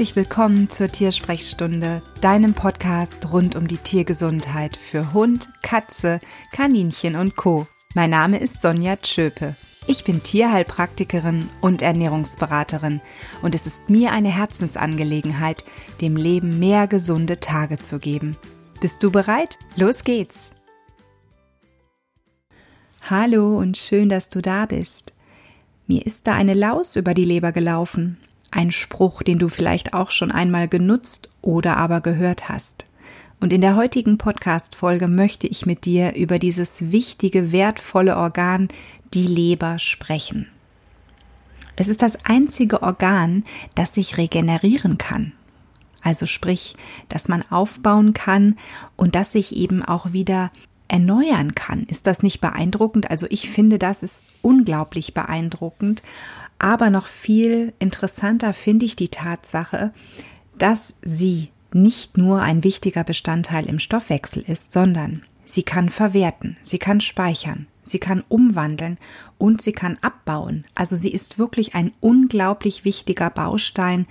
Herzlich willkommen zur Tiersprechstunde, deinem Podcast rund um die Tiergesundheit für Hund, Katze, Kaninchen und Co. Mein Name ist Sonja Tschöpe. Ich bin Tierheilpraktikerin und Ernährungsberaterin und es ist mir eine Herzensangelegenheit, dem Leben mehr gesunde Tage zu geben. Bist du bereit? Los geht's! Hallo und schön, dass du da bist. Mir ist da eine Laus über die Leber gelaufen ein Spruch, den du vielleicht auch schon einmal genutzt oder aber gehört hast. Und in der heutigen Podcast-Folge möchte ich mit dir über dieses wichtige, wertvolle Organ, die Leber, sprechen. Es ist das einzige Organ, das sich regenerieren kann. Also sprich, dass man aufbauen kann und das sich eben auch wieder erneuern kann. Ist das nicht beeindruckend? Also ich finde, das ist unglaublich beeindruckend. Aber noch viel interessanter finde ich die Tatsache, dass sie nicht nur ein wichtiger Bestandteil im Stoffwechsel ist, sondern sie kann verwerten, sie kann speichern, sie kann umwandeln und sie kann abbauen. Also sie ist wirklich ein unglaublich wichtiger Baustein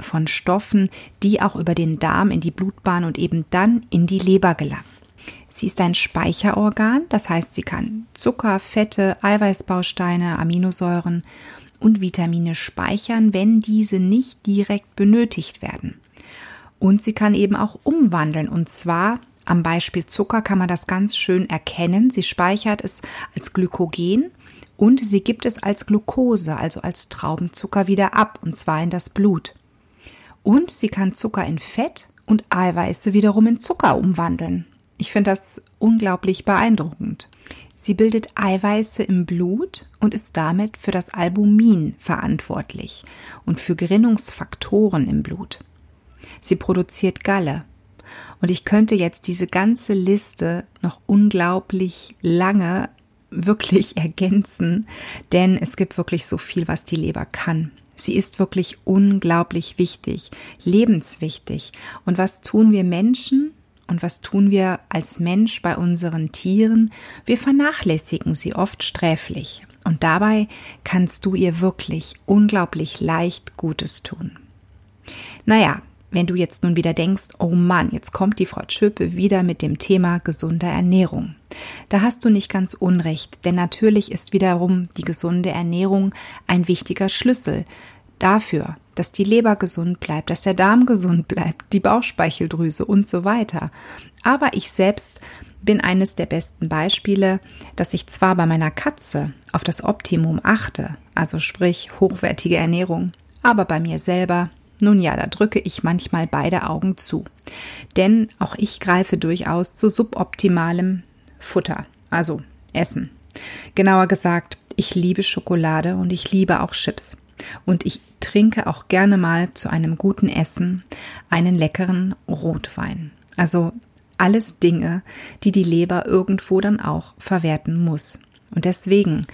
von Stoffen, die auch über den Darm in die Blutbahn und eben dann in die Leber gelangen. Sie ist ein Speicherorgan, das heißt, sie kann Zucker, Fette, Eiweißbausteine, Aminosäuren und Vitamine speichern, wenn diese nicht direkt benötigt werden. Und sie kann eben auch umwandeln und zwar am Beispiel Zucker kann man das ganz schön erkennen. Sie speichert es als Glykogen und sie gibt es als Glucose, also als Traubenzucker wieder ab und zwar in das Blut. Und sie kann Zucker in Fett und Eiweiße wiederum in Zucker umwandeln. Ich finde das unglaublich beeindruckend. Sie bildet Eiweiße im Blut und ist damit für das Albumin verantwortlich und für Gerinnungsfaktoren im Blut. Sie produziert Galle. Und ich könnte jetzt diese ganze Liste noch unglaublich lange wirklich ergänzen, denn es gibt wirklich so viel, was die Leber kann. Sie ist wirklich unglaublich wichtig, lebenswichtig. Und was tun wir Menschen, und was tun wir als Mensch bei unseren Tieren? Wir vernachlässigen sie oft sträflich. Und dabei kannst du ihr wirklich unglaublich leicht Gutes tun. Naja, wenn du jetzt nun wieder denkst, oh Mann, jetzt kommt die Frau Schöpe wieder mit dem Thema gesunde Ernährung. Da hast du nicht ganz unrecht, denn natürlich ist wiederum die gesunde Ernährung ein wichtiger Schlüssel dafür, dass die Leber gesund bleibt, dass der Darm gesund bleibt, die Bauchspeicheldrüse und so weiter. Aber ich selbst bin eines der besten Beispiele, dass ich zwar bei meiner Katze auf das Optimum achte, also sprich hochwertige Ernährung, aber bei mir selber, nun ja, da drücke ich manchmal beide Augen zu. Denn auch ich greife durchaus zu suboptimalem Futter, also Essen. Genauer gesagt, ich liebe Schokolade und ich liebe auch Chips. Und ich trinke auch gerne mal zu einem guten Essen einen leckeren Rotwein. Also alles Dinge, die die Leber irgendwo dann auch verwerten muss. Und deswegen,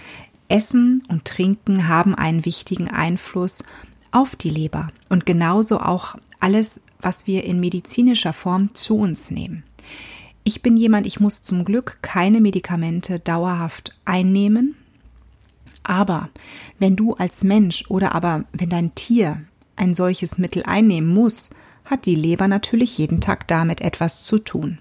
Essen und Trinken haben einen wichtigen Einfluss auf die Leber und genauso auch alles, was wir in medizinischer Form zu uns nehmen. Ich bin jemand, ich muss zum Glück keine Medikamente dauerhaft einnehmen, aber wenn du als Mensch oder aber wenn dein Tier ein solches Mittel einnehmen muss, hat die Leber natürlich jeden Tag damit etwas zu tun.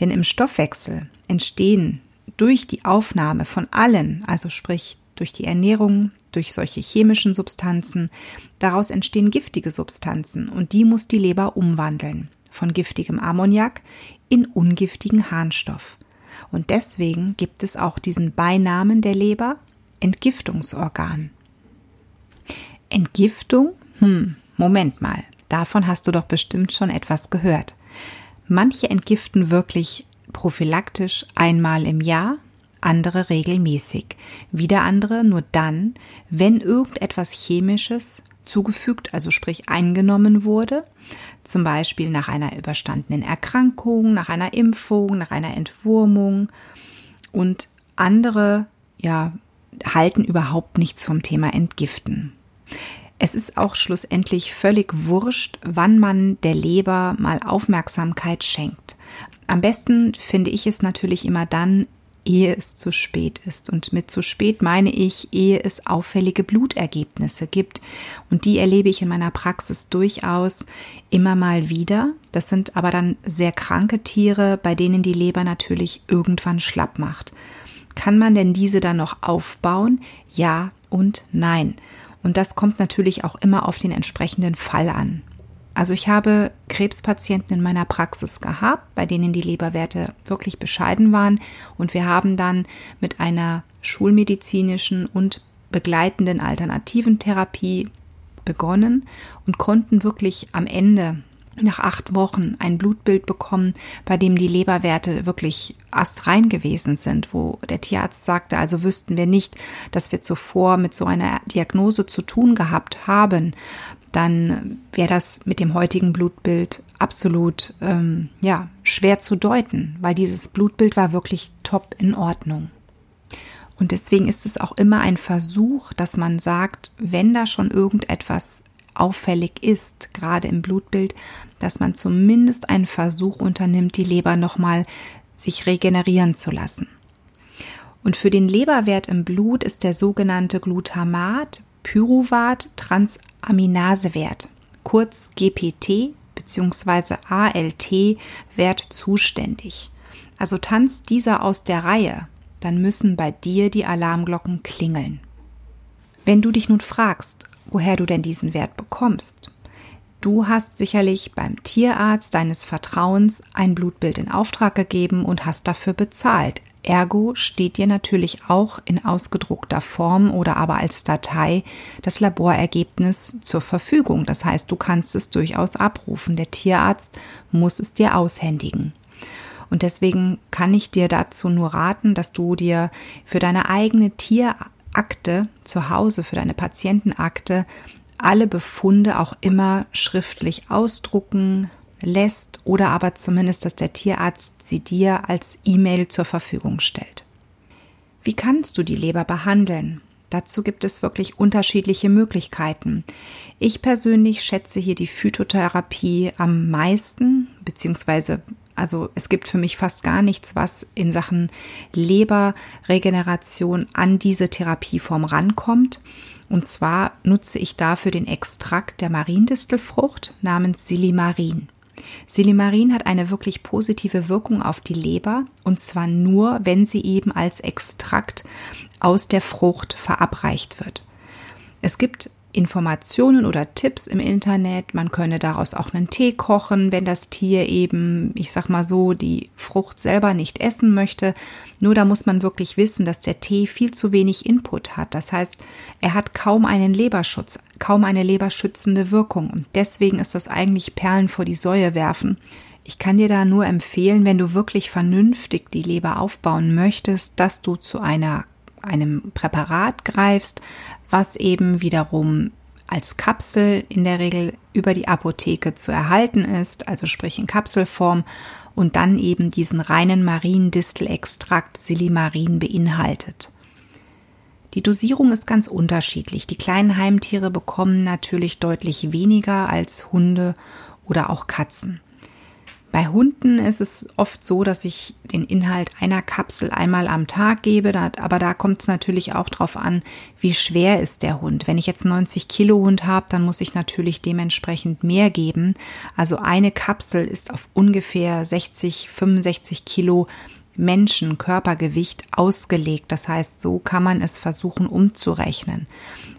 Denn im Stoffwechsel entstehen durch die Aufnahme von allen, also sprich durch die Ernährung, durch solche chemischen Substanzen, daraus entstehen giftige Substanzen und die muss die Leber umwandeln von giftigem Ammoniak in ungiftigen Harnstoff. Und deswegen gibt es auch diesen Beinamen der Leber Entgiftungsorgan. Entgiftung? Hm, Moment mal, davon hast du doch bestimmt schon etwas gehört. Manche entgiften wirklich prophylaktisch einmal im Jahr, andere regelmäßig, wieder andere nur dann, wenn irgendetwas Chemisches zugefügt, also sprich eingenommen wurde, zum Beispiel nach einer überstandenen Erkrankung, nach einer Impfung, nach einer Entwurmung und andere ja halten überhaupt nichts vom Thema Entgiften. Es ist auch schlussendlich völlig wurscht, wann man der Leber mal Aufmerksamkeit schenkt. Am besten finde ich es natürlich immer dann, ehe es zu spät ist. Und mit zu spät meine ich, ehe es auffällige Blutergebnisse gibt. Und die erlebe ich in meiner Praxis durchaus immer mal wieder. Das sind aber dann sehr kranke Tiere, bei denen die Leber natürlich irgendwann schlapp macht. Kann man denn diese dann noch aufbauen? Ja und nein. Und das kommt natürlich auch immer auf den entsprechenden Fall an. Also ich habe Krebspatienten in meiner Praxis gehabt, bei denen die Leberwerte wirklich bescheiden waren und wir haben dann mit einer schulmedizinischen und begleitenden alternativen Therapie begonnen und konnten wirklich am Ende nach acht Wochen ein Blutbild bekommen, bei dem die Leberwerte wirklich astrein gewesen sind, wo der Tierarzt sagte, also wüssten wir nicht, dass wir zuvor mit so einer Diagnose zu tun gehabt haben, dann wäre das mit dem heutigen Blutbild absolut ähm, ja schwer zu deuten, weil dieses Blutbild war wirklich top in Ordnung. Und deswegen ist es auch immer ein Versuch, dass man sagt, wenn da schon irgendetwas auffällig ist, gerade im Blutbild, dass man zumindest einen Versuch unternimmt, die Leber nochmal sich regenerieren zu lassen. Und für den Leberwert im Blut ist der sogenannte Glutamat Pyruvat Transaminasewert, kurz GPT bzw. ALT Wert zuständig. Also tanzt dieser aus der Reihe, dann müssen bei dir die Alarmglocken klingeln. Wenn du dich nun fragst, woher du denn diesen Wert bekommst, Du hast sicherlich beim Tierarzt deines Vertrauens ein Blutbild in Auftrag gegeben und hast dafür bezahlt. Ergo steht dir natürlich auch in ausgedruckter Form oder aber als Datei das Laborergebnis zur Verfügung. Das heißt, du kannst es durchaus abrufen. Der Tierarzt muss es dir aushändigen. Und deswegen kann ich dir dazu nur raten, dass du dir für deine eigene Tierakte zu Hause, für deine Patientenakte alle Befunde auch immer schriftlich ausdrucken lässt oder aber zumindest, dass der Tierarzt sie dir als E-Mail zur Verfügung stellt. Wie kannst du die Leber behandeln? Dazu gibt es wirklich unterschiedliche Möglichkeiten. Ich persönlich schätze hier die Phytotherapie am meisten, beziehungsweise also es gibt für mich fast gar nichts, was in Sachen Leberregeneration an diese Therapieform rankommt. Und zwar nutze ich dafür den Extrakt der Mariendistelfrucht namens Silimarin. Silimarin hat eine wirklich positive Wirkung auf die Leber und zwar nur, wenn sie eben als Extrakt aus der Frucht verabreicht wird. Es gibt Informationen oder Tipps im Internet. Man könne daraus auch einen Tee kochen, wenn das Tier eben, ich sag mal so, die Frucht selber nicht essen möchte. Nur da muss man wirklich wissen, dass der Tee viel zu wenig Input hat. Das heißt, er hat kaum einen Leberschutz, kaum eine leberschützende Wirkung. Und deswegen ist das eigentlich Perlen vor die Säue werfen. Ich kann dir da nur empfehlen, wenn du wirklich vernünftig die Leber aufbauen möchtest, dass du zu einer einem Präparat greifst, was eben wiederum als Kapsel in der Regel über die Apotheke zu erhalten ist, also sprich in Kapselform und dann eben diesen reinen Mariendistelextrakt Silimarin beinhaltet. Die Dosierung ist ganz unterschiedlich. Die kleinen Heimtiere bekommen natürlich deutlich weniger als Hunde oder auch Katzen. Bei Hunden ist es oft so, dass ich den Inhalt einer Kapsel einmal am Tag gebe, aber da kommt es natürlich auch darauf an, wie schwer ist der Hund. Wenn ich jetzt 90 Kilo Hund habe, dann muss ich natürlich dementsprechend mehr geben. Also eine Kapsel ist auf ungefähr 60, 65 Kilo Menschen Körpergewicht ausgelegt. Das heißt, so kann man es versuchen umzurechnen.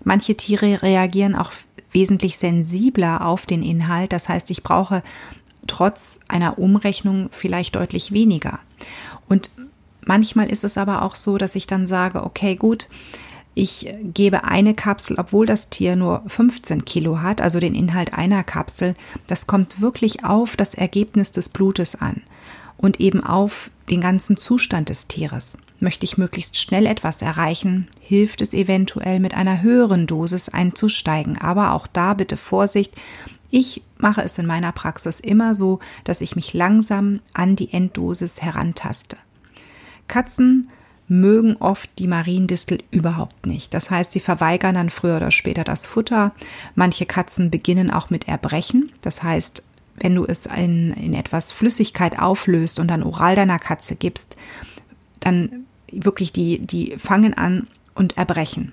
Manche Tiere reagieren auch wesentlich sensibler auf den Inhalt. Das heißt, ich brauche trotz einer Umrechnung vielleicht deutlich weniger. Und manchmal ist es aber auch so, dass ich dann sage, okay, gut, ich gebe eine Kapsel, obwohl das Tier nur 15 Kilo hat, also den Inhalt einer Kapsel. Das kommt wirklich auf das Ergebnis des Blutes an und eben auf den ganzen Zustand des Tieres. Möchte ich möglichst schnell etwas erreichen, hilft es eventuell mit einer höheren Dosis einzusteigen. Aber auch da bitte Vorsicht, ich mache es in meiner Praxis immer so, dass ich mich langsam an die Enddosis herantaste. Katzen mögen oft die Mariendistel überhaupt nicht. Das heißt, sie verweigern dann früher oder später das Futter. Manche Katzen beginnen auch mit Erbrechen. Das heißt, wenn du es in, in etwas Flüssigkeit auflöst und dann oral deiner Katze gibst, dann wirklich die, die fangen an und erbrechen.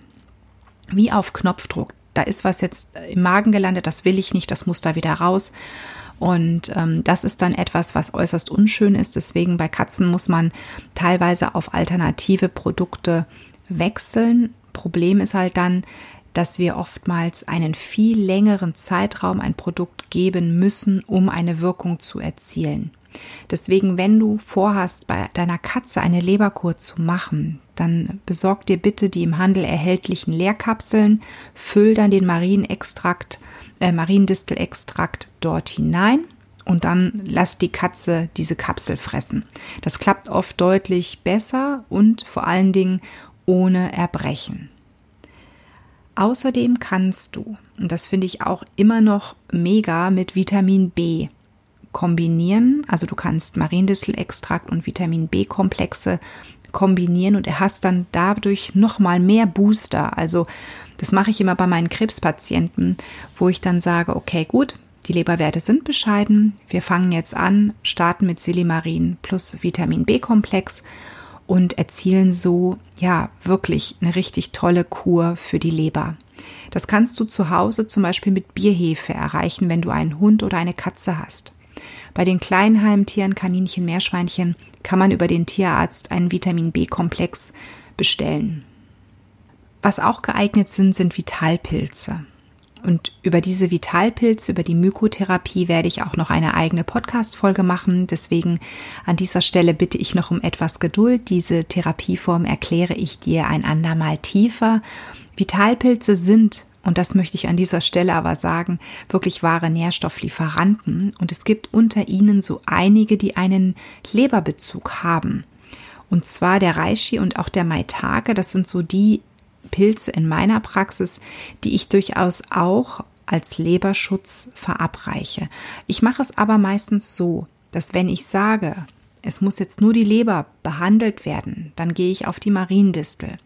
Wie auf Knopfdruck. Da ist was jetzt im Magen gelandet, das will ich nicht, das muss da wieder raus. Und ähm, das ist dann etwas, was äußerst unschön ist. Deswegen bei Katzen muss man teilweise auf alternative Produkte wechseln. Problem ist halt dann, dass wir oftmals einen viel längeren Zeitraum ein Produkt geben müssen, um eine Wirkung zu erzielen. Deswegen, wenn du vorhast, bei deiner Katze eine Leberkur zu machen, dann besorg dir bitte die im Handel erhältlichen Leerkapseln, füll dann den Marienextrakt, äh, Mariendistelextrakt dort hinein und dann lass die Katze diese Kapsel fressen. Das klappt oft deutlich besser und vor allen Dingen ohne Erbrechen. Außerdem kannst du, und das finde ich auch immer noch mega, mit Vitamin B kombinieren. Also du kannst Mariendistelextrakt und Vitamin B-Komplexe kombinieren und hast dann dadurch nochmal mehr Booster. Also das mache ich immer bei meinen Krebspatienten, wo ich dann sage, okay, gut, die Leberwerte sind bescheiden. Wir fangen jetzt an, starten mit Silimarin plus Vitamin B-Komplex und erzielen so ja wirklich eine richtig tolle Kur für die Leber. Das kannst du zu Hause zum Beispiel mit Bierhefe erreichen, wenn du einen Hund oder eine Katze hast. Bei den kleinen Heimtieren, Kaninchen, Meerschweinchen, kann man über den Tierarzt einen Vitamin B-Komplex bestellen. Was auch geeignet sind, sind Vitalpilze. Und über diese Vitalpilze, über die Mykotherapie werde ich auch noch eine eigene Podcast-Folge machen. Deswegen an dieser Stelle bitte ich noch um etwas Geduld. Diese Therapieform erkläre ich dir ein andermal tiefer. Vitalpilze sind, und das möchte ich an dieser Stelle aber sagen, wirklich wahre Nährstofflieferanten. Und es gibt unter ihnen so einige, die einen Leberbezug haben. Und zwar der Reishi und auch der Maitake. Das sind so die Pilze in meiner Praxis, die ich durchaus auch als Leberschutz verabreiche. Ich mache es aber meistens so, dass wenn ich sage, es muss jetzt nur die Leber behandelt werden, dann gehe ich auf die Mariendistel.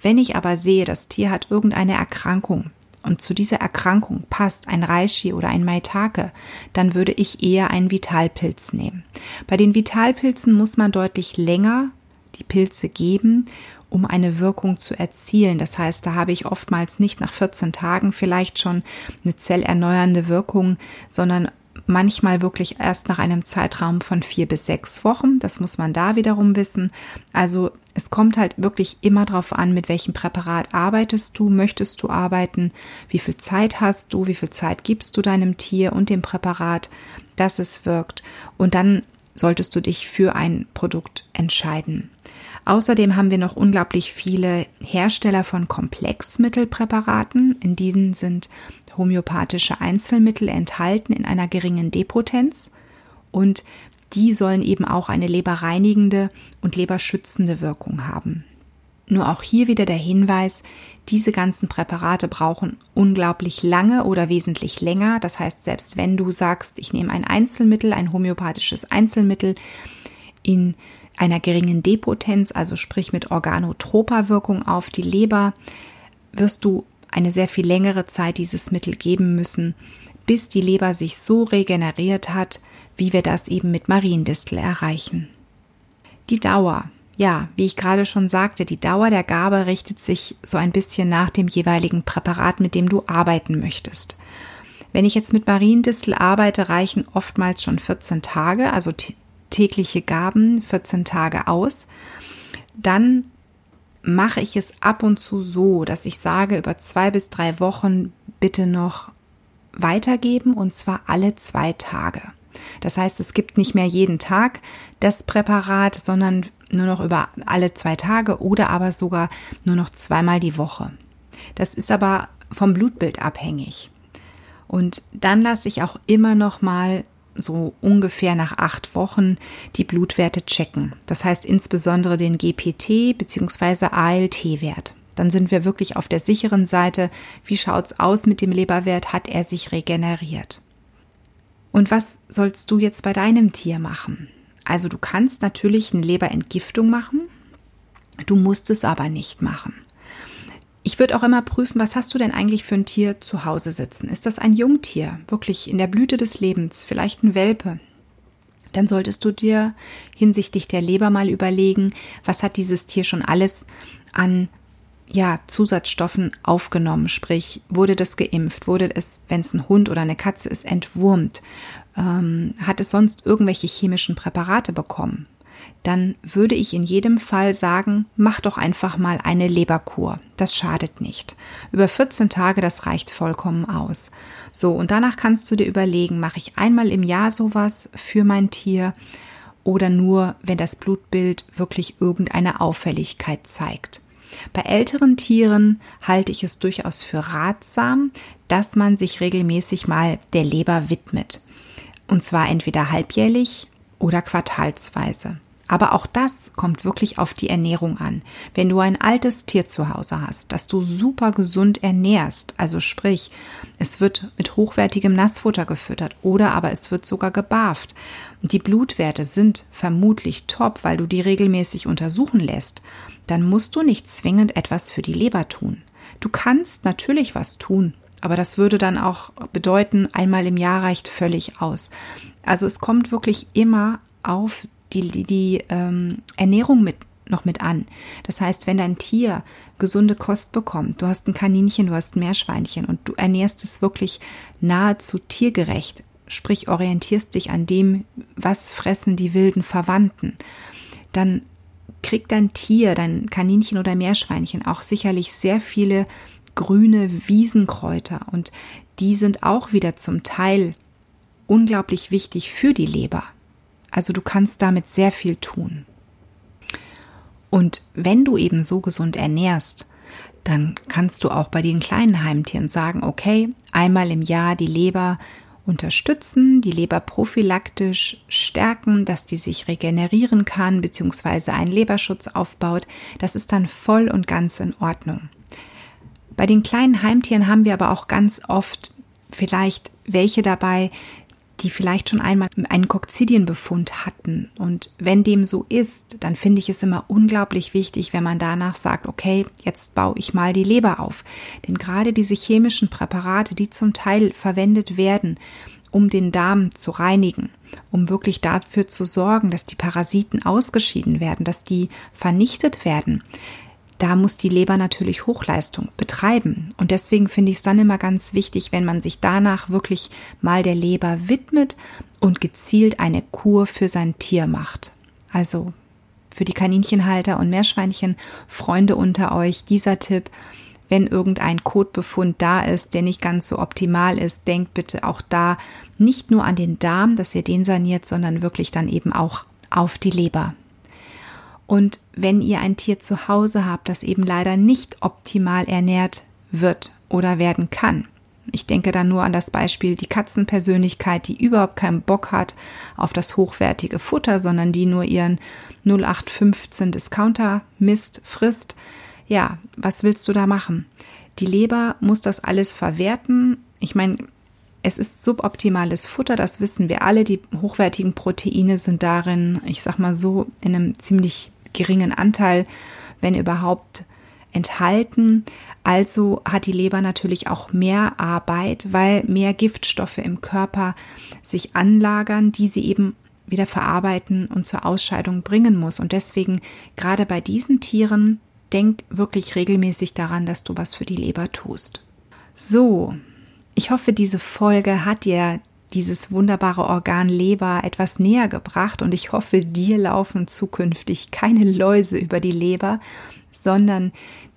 Wenn ich aber sehe, das Tier hat irgendeine Erkrankung und zu dieser Erkrankung passt ein Reishi oder ein Maitake, dann würde ich eher einen Vitalpilz nehmen. Bei den Vitalpilzen muss man deutlich länger die Pilze geben um eine Wirkung zu erzielen. Das heißt, da habe ich oftmals nicht nach 14 Tagen vielleicht schon eine zellerneuernde Wirkung, sondern manchmal wirklich erst nach einem Zeitraum von vier bis sechs Wochen. Das muss man da wiederum wissen. Also es kommt halt wirklich immer darauf an, mit welchem Präparat arbeitest du, möchtest du arbeiten, wie viel Zeit hast du, wie viel Zeit gibst du deinem Tier und dem Präparat, dass es wirkt. Und dann solltest du dich für ein Produkt entscheiden. Außerdem haben wir noch unglaublich viele Hersteller von Komplexmittelpräparaten. In diesen sind homöopathische Einzelmittel enthalten in einer geringen Depotenz und die sollen eben auch eine leberreinigende und leberschützende Wirkung haben. Nur auch hier wieder der Hinweis, diese ganzen Präparate brauchen unglaublich lange oder wesentlich länger. Das heißt, selbst wenn du sagst, ich nehme ein Einzelmittel, ein homöopathisches Einzelmittel in einer geringen Depotenz, also sprich mit organotroper Wirkung auf die Leber, wirst du eine sehr viel längere Zeit dieses Mittel geben müssen, bis die Leber sich so regeneriert hat, wie wir das eben mit Mariendistel erreichen. Die Dauer. Ja, wie ich gerade schon sagte, die Dauer der Gabe richtet sich so ein bisschen nach dem jeweiligen Präparat, mit dem du arbeiten möchtest. Wenn ich jetzt mit Mariendistel arbeite, reichen oftmals schon 14 Tage, also tägliche Gaben 14 Tage aus, dann mache ich es ab und zu so, dass ich sage, über zwei bis drei Wochen bitte noch weitergeben und zwar alle zwei Tage. Das heißt, es gibt nicht mehr jeden Tag das Präparat, sondern nur noch über alle zwei Tage oder aber sogar nur noch zweimal die Woche. Das ist aber vom Blutbild abhängig. Und dann lasse ich auch immer noch mal so ungefähr nach acht Wochen die Blutwerte checken. Das heißt insbesondere den GPT bzw. ALT-Wert. Dann sind wir wirklich auf der sicheren Seite. Wie schaut's aus mit dem Leberwert? Hat er sich regeneriert? Und was sollst du jetzt bei deinem Tier machen? Also du kannst natürlich eine Leberentgiftung machen. Du musst es aber nicht machen. Ich würde auch immer prüfen, was hast du denn eigentlich für ein Tier zu Hause sitzen? Ist das ein Jungtier, wirklich in der Blüte des Lebens, vielleicht ein Welpe? dann solltest du dir hinsichtlich der Leber mal überlegen, was hat dieses Tier schon alles an ja, Zusatzstoffen aufgenommen, sprich, wurde das geimpft, wurde es, wenn es ein Hund oder eine Katze ist, entwurmt, ähm, hat es sonst irgendwelche chemischen Präparate bekommen, dann würde ich in jedem Fall sagen, mach doch einfach mal eine Leberkur. Das schadet nicht. Über 14 Tage, das reicht vollkommen aus. So, und danach kannst du dir überlegen, mache ich einmal im Jahr sowas für mein Tier oder nur, wenn das Blutbild wirklich irgendeine Auffälligkeit zeigt. Bei älteren Tieren halte ich es durchaus für ratsam, dass man sich regelmäßig mal der Leber widmet. Und zwar entweder halbjährlich oder quartalsweise. Aber auch das kommt wirklich auf die Ernährung an. Wenn du ein altes Tier zu Hause hast, das du super gesund ernährst, also sprich, es wird mit hochwertigem Nassfutter gefüttert oder aber es wird sogar gebarft. Die Blutwerte sind vermutlich top, weil du die regelmäßig untersuchen lässt, dann musst du nicht zwingend etwas für die Leber tun. Du kannst natürlich was tun, aber das würde dann auch bedeuten, einmal im Jahr reicht völlig aus. Also es kommt wirklich immer auf die, die, die ähm, Ernährung mit noch mit an. Das heißt, wenn dein Tier gesunde Kost bekommt, du hast ein Kaninchen, du hast ein Meerschweinchen und du ernährst es wirklich nahezu tiergerecht, sprich orientierst dich an dem, was fressen die wilden Verwandten, dann kriegt dein Tier, dein Kaninchen oder Meerschweinchen auch sicherlich sehr viele grüne Wiesenkräuter und die sind auch wieder zum Teil unglaublich wichtig für die Leber. Also du kannst damit sehr viel tun. Und wenn du eben so gesund ernährst, dann kannst du auch bei den kleinen Heimtieren sagen, okay, einmal im Jahr die Leber unterstützen, die Leber prophylaktisch stärken, dass die sich regenerieren kann, beziehungsweise einen Leberschutz aufbaut. Das ist dann voll und ganz in Ordnung. Bei den kleinen Heimtieren haben wir aber auch ganz oft vielleicht welche dabei, die vielleicht schon einmal einen Kokzidienbefund hatten. Und wenn dem so ist, dann finde ich es immer unglaublich wichtig, wenn man danach sagt, okay, jetzt baue ich mal die Leber auf. Denn gerade diese chemischen Präparate, die zum Teil verwendet werden, um den Darm zu reinigen, um wirklich dafür zu sorgen, dass die Parasiten ausgeschieden werden, dass die vernichtet werden, da muss die Leber natürlich Hochleistung betreiben. Und deswegen finde ich es dann immer ganz wichtig, wenn man sich danach wirklich mal der Leber widmet und gezielt eine Kur für sein Tier macht. Also für die Kaninchenhalter und Meerschweinchen, Freunde unter euch, dieser Tipp. Wenn irgendein Kotbefund da ist, der nicht ganz so optimal ist, denkt bitte auch da nicht nur an den Darm, dass ihr den saniert, sondern wirklich dann eben auch auf die Leber. Und wenn ihr ein Tier zu Hause habt, das eben leider nicht optimal ernährt wird oder werden kann, ich denke da nur an das Beispiel die Katzenpersönlichkeit, die überhaupt keinen Bock hat auf das hochwertige Futter, sondern die nur ihren 0815 Discounter Mist frisst. Ja, was willst du da machen? Die Leber muss das alles verwerten. Ich meine, es ist suboptimales Futter, das wissen wir alle. Die hochwertigen Proteine sind darin, ich sag mal so, in einem ziemlich geringen Anteil, wenn überhaupt, enthalten. Also hat die Leber natürlich auch mehr Arbeit, weil mehr Giftstoffe im Körper sich anlagern, die sie eben wieder verarbeiten und zur Ausscheidung bringen muss. Und deswegen gerade bei diesen Tieren denk wirklich regelmäßig daran, dass du was für die Leber tust. So, ich hoffe, diese Folge hat dir dieses wunderbare Organ Leber etwas näher gebracht und ich hoffe, dir laufen zukünftig keine Läuse über die Leber, sondern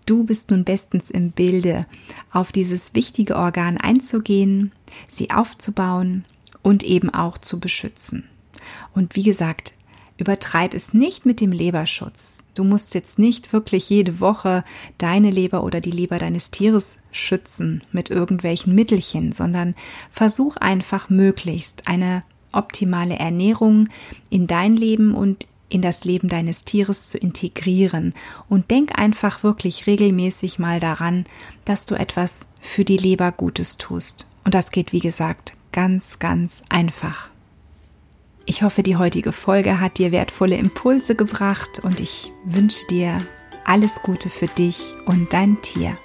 du bist nun bestens im Bilde, auf dieses wichtige Organ einzugehen, sie aufzubauen und eben auch zu beschützen. Und wie gesagt, Übertreib es nicht mit dem Leberschutz. Du musst jetzt nicht wirklich jede Woche deine Leber oder die Leber deines Tieres schützen mit irgendwelchen Mittelchen, sondern versuch einfach möglichst eine optimale Ernährung in dein Leben und in das Leben deines Tieres zu integrieren und denk einfach wirklich regelmäßig mal daran, dass du etwas für die Leber Gutes tust. Und das geht, wie gesagt, ganz, ganz einfach. Ich hoffe, die heutige Folge hat dir wertvolle Impulse gebracht und ich wünsche dir alles Gute für dich und dein Tier.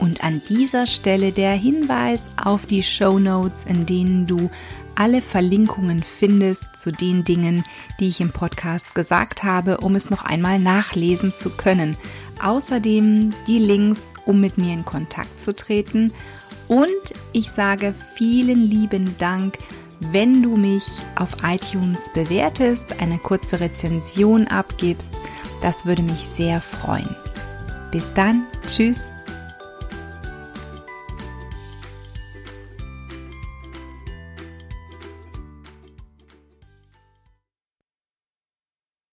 Und an dieser Stelle der Hinweis auf die Show Notes, in denen du alle Verlinkungen findest zu den Dingen, die ich im Podcast gesagt habe, um es noch einmal nachlesen zu können. Außerdem die Links, um mit mir in Kontakt zu treten. Und ich sage vielen lieben Dank, wenn du mich auf iTunes bewertest, eine kurze Rezension abgibst. Das würde mich sehr freuen. Bis dann, tschüss